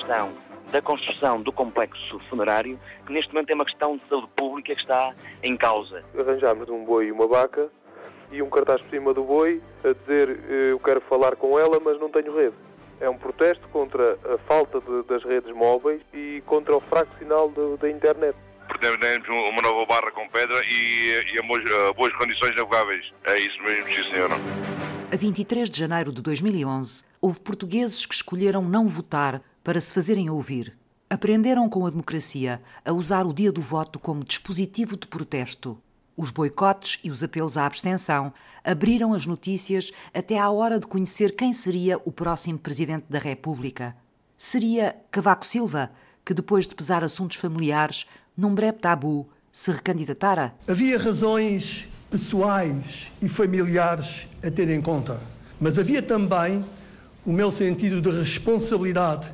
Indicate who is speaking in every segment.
Speaker 1: questão da construção do complexo funerário, que neste momento é uma questão de saúde pública que está em causa.
Speaker 2: Arranjámos um boi e uma vaca e um cartaz por cima do boi a dizer eu quero falar com ela, mas não tenho rede. É um protesto contra a falta de, das redes móveis e contra o fraco sinal de, da internet.
Speaker 3: Pretendemos uma nova barra com pedra e, e a, boas, a boas condições navegáveis. É isso mesmo, sim senhora.
Speaker 4: A 23 de janeiro de 2011, houve portugueses que escolheram não votar para se fazerem ouvir. Aprenderam com a democracia a usar o dia do voto como dispositivo de protesto. Os boicotes e os apelos à abstenção abriram as notícias até à hora de conhecer quem seria o próximo presidente da República. Seria Cavaco Silva, que depois de pesar assuntos familiares, num breve tabu, se recandidatara?
Speaker 5: Havia razões pessoais e familiares a ter em conta, mas havia também o meu sentido de responsabilidade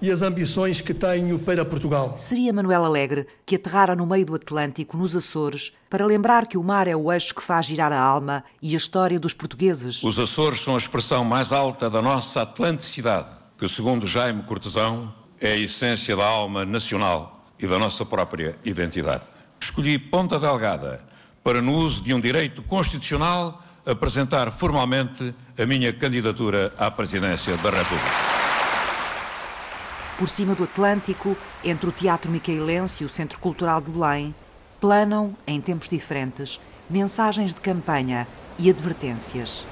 Speaker 5: e as ambições que tenho para Portugal.
Speaker 4: Seria Manuel Alegre que aterrara no meio do Atlântico, nos Açores, para lembrar que o mar é o eixo que faz girar a alma e a história dos portugueses.
Speaker 6: Os Açores são a expressão mais alta da nossa atlanticidade, que, segundo Jaime Cortesão, é a essência da alma nacional e da nossa própria identidade. Escolhi Ponta Delgada para, no uso de um direito constitucional, apresentar formalmente a minha candidatura à presidência da República.
Speaker 4: Por cima do Atlântico, entre o Teatro Micaelense e o Centro Cultural de Belém, planam, em tempos diferentes, mensagens de campanha e advertências.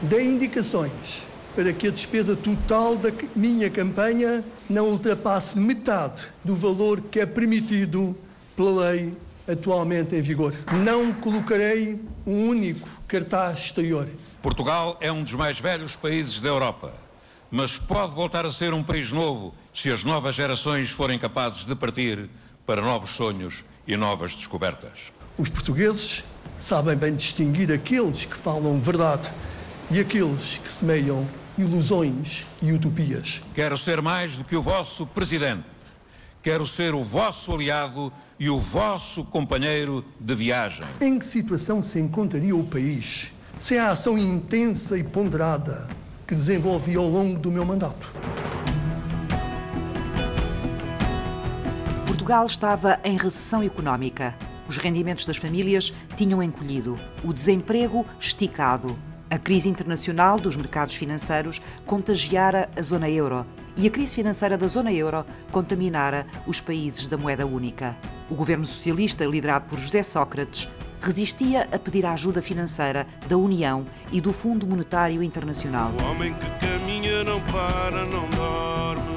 Speaker 5: Dei indicações para que a despesa total da minha campanha não ultrapasse metade do valor que é permitido pela lei atualmente em vigor. Não colocarei um único cartaz exterior.
Speaker 6: Portugal é um dos mais velhos países da Europa mas pode voltar a ser um país novo se as novas gerações forem capazes de partir para novos sonhos e novas descobertas.
Speaker 5: Os portugueses sabem bem distinguir aqueles que falam verdade e aqueles que semeiam ilusões e utopias.
Speaker 6: Quero ser mais do que o vosso presidente. Quero ser o vosso aliado e o vosso companheiro de viagem.
Speaker 5: Em que situação se encontraria o país sem a ação intensa e ponderada que desenvolvi ao longo do meu mandato.
Speaker 4: Portugal estava em recessão económica. Os rendimentos das famílias tinham encolhido, o desemprego esticado. A crise internacional dos mercados financeiros contagiara a zona euro e a crise financeira da zona euro contaminara os países da moeda única. O governo socialista, liderado por José Sócrates, resistia a pedir a ajuda financeira da União e do Fundo Monetário Internacional.
Speaker 7: O homem que caminha não para, não dorme.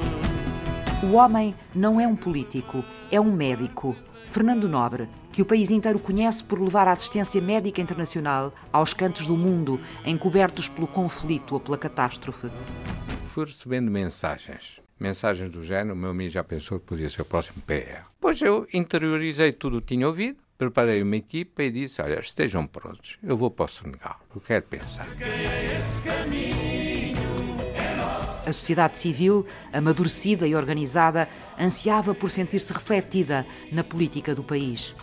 Speaker 4: O homem não é um político, é um médico. Fernando Nobre, que o país inteiro conhece por levar a assistência médica internacional aos cantos do mundo, encobertos pelo conflito ou pela catástrofe.
Speaker 8: Fui recebendo mensagens. Mensagens do género, o meu amigo já pensou que podia ser o próximo PR. Pois eu interiorizei tudo o que tinha ouvido, preparei uma equipa e disse: Olha, estejam prontos, eu vou para o Senegal, eu quero pensar.
Speaker 4: A sociedade civil, amadurecida e organizada, ansiava por sentir-se refletida na política do país.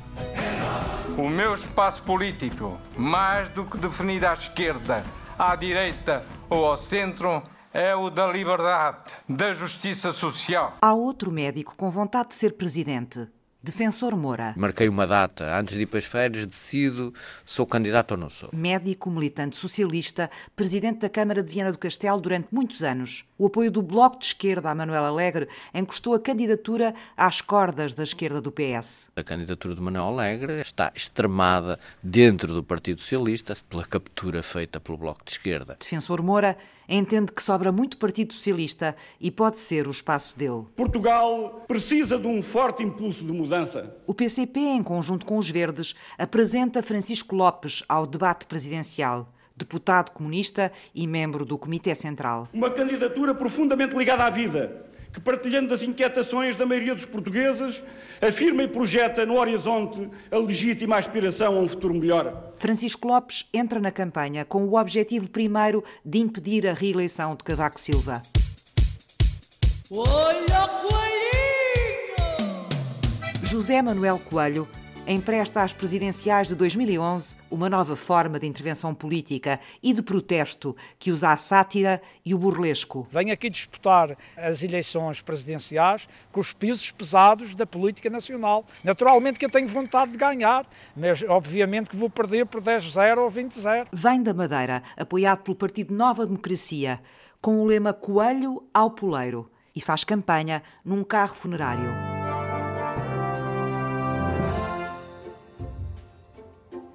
Speaker 9: O meu espaço político, mais do que definido à esquerda, à direita ou ao centro, é o da liberdade, da justiça social.
Speaker 4: Há outro médico com vontade de ser presidente, Defensor Moura.
Speaker 10: Marquei uma data. Antes de ir para as férias, decido sou candidato ou não sou.
Speaker 4: Médico, militante socialista, presidente da Câmara de Viana do Castelo durante muitos anos. O apoio do Bloco de Esquerda a Manuel Alegre encostou a candidatura às cordas da esquerda do PS.
Speaker 10: A candidatura de Manuel Alegre está extremada dentro do Partido Socialista pela captura feita pelo Bloco de Esquerda.
Speaker 4: Defensor Moura entende que sobra muito Partido Socialista e pode ser o espaço dele.
Speaker 11: Portugal precisa de um forte impulso de mudança.
Speaker 4: O PCP, em conjunto com os Verdes, apresenta Francisco Lopes ao debate presidencial. Deputado comunista e membro do Comitê Central.
Speaker 11: Uma candidatura profundamente ligada à vida, que, partilhando das inquietações da maioria dos portugueses, afirma e projeta no horizonte a legítima aspiração a um futuro melhor.
Speaker 4: Francisco Lopes entra na campanha com o objetivo primeiro de impedir a reeleição de Cavaco Silva. Olha, Coelhinho! José Manuel Coelho empresta às presidenciais de 2011 uma nova forma de intervenção política e de protesto que usa a sátira e o burlesco.
Speaker 12: Venho aqui disputar as eleições presidenciais com os pesos pesados da política nacional. Naturalmente que eu tenho vontade de ganhar, mas obviamente que vou perder por 10-0 ou 20-0.
Speaker 4: Vem da Madeira, apoiado pelo Partido Nova Democracia, com o lema Coelho ao Poleiro e faz campanha num carro funerário.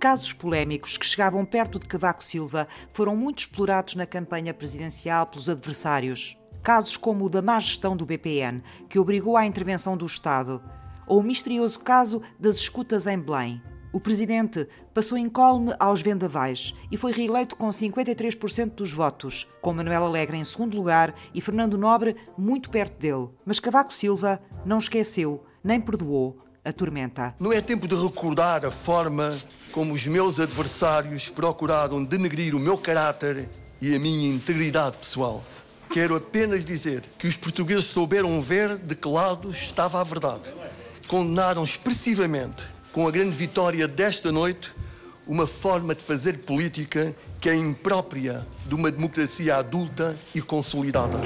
Speaker 4: Casos polémicos que chegavam perto de Cavaco Silva foram muito explorados na campanha presidencial pelos adversários. Casos como o da má gestão do BPN, que obrigou à intervenção do Estado, ou o misterioso caso das escutas em Belém. O presidente passou incólume aos vendavais e foi reeleito com 53% dos votos, com Manuel Alegre em segundo lugar e Fernando Nobre muito perto dele. Mas Cavaco Silva não esqueceu nem perdoou a tormenta.
Speaker 5: Não é tempo de recordar a forma como os meus adversários procuraram denegrir o meu caráter e a minha integridade pessoal. Quero apenas dizer que os portugueses souberam ver de que lado estava a verdade. Condenaram expressivamente, com a grande vitória desta noite, uma forma de fazer política que é imprópria de uma democracia adulta e consolidada.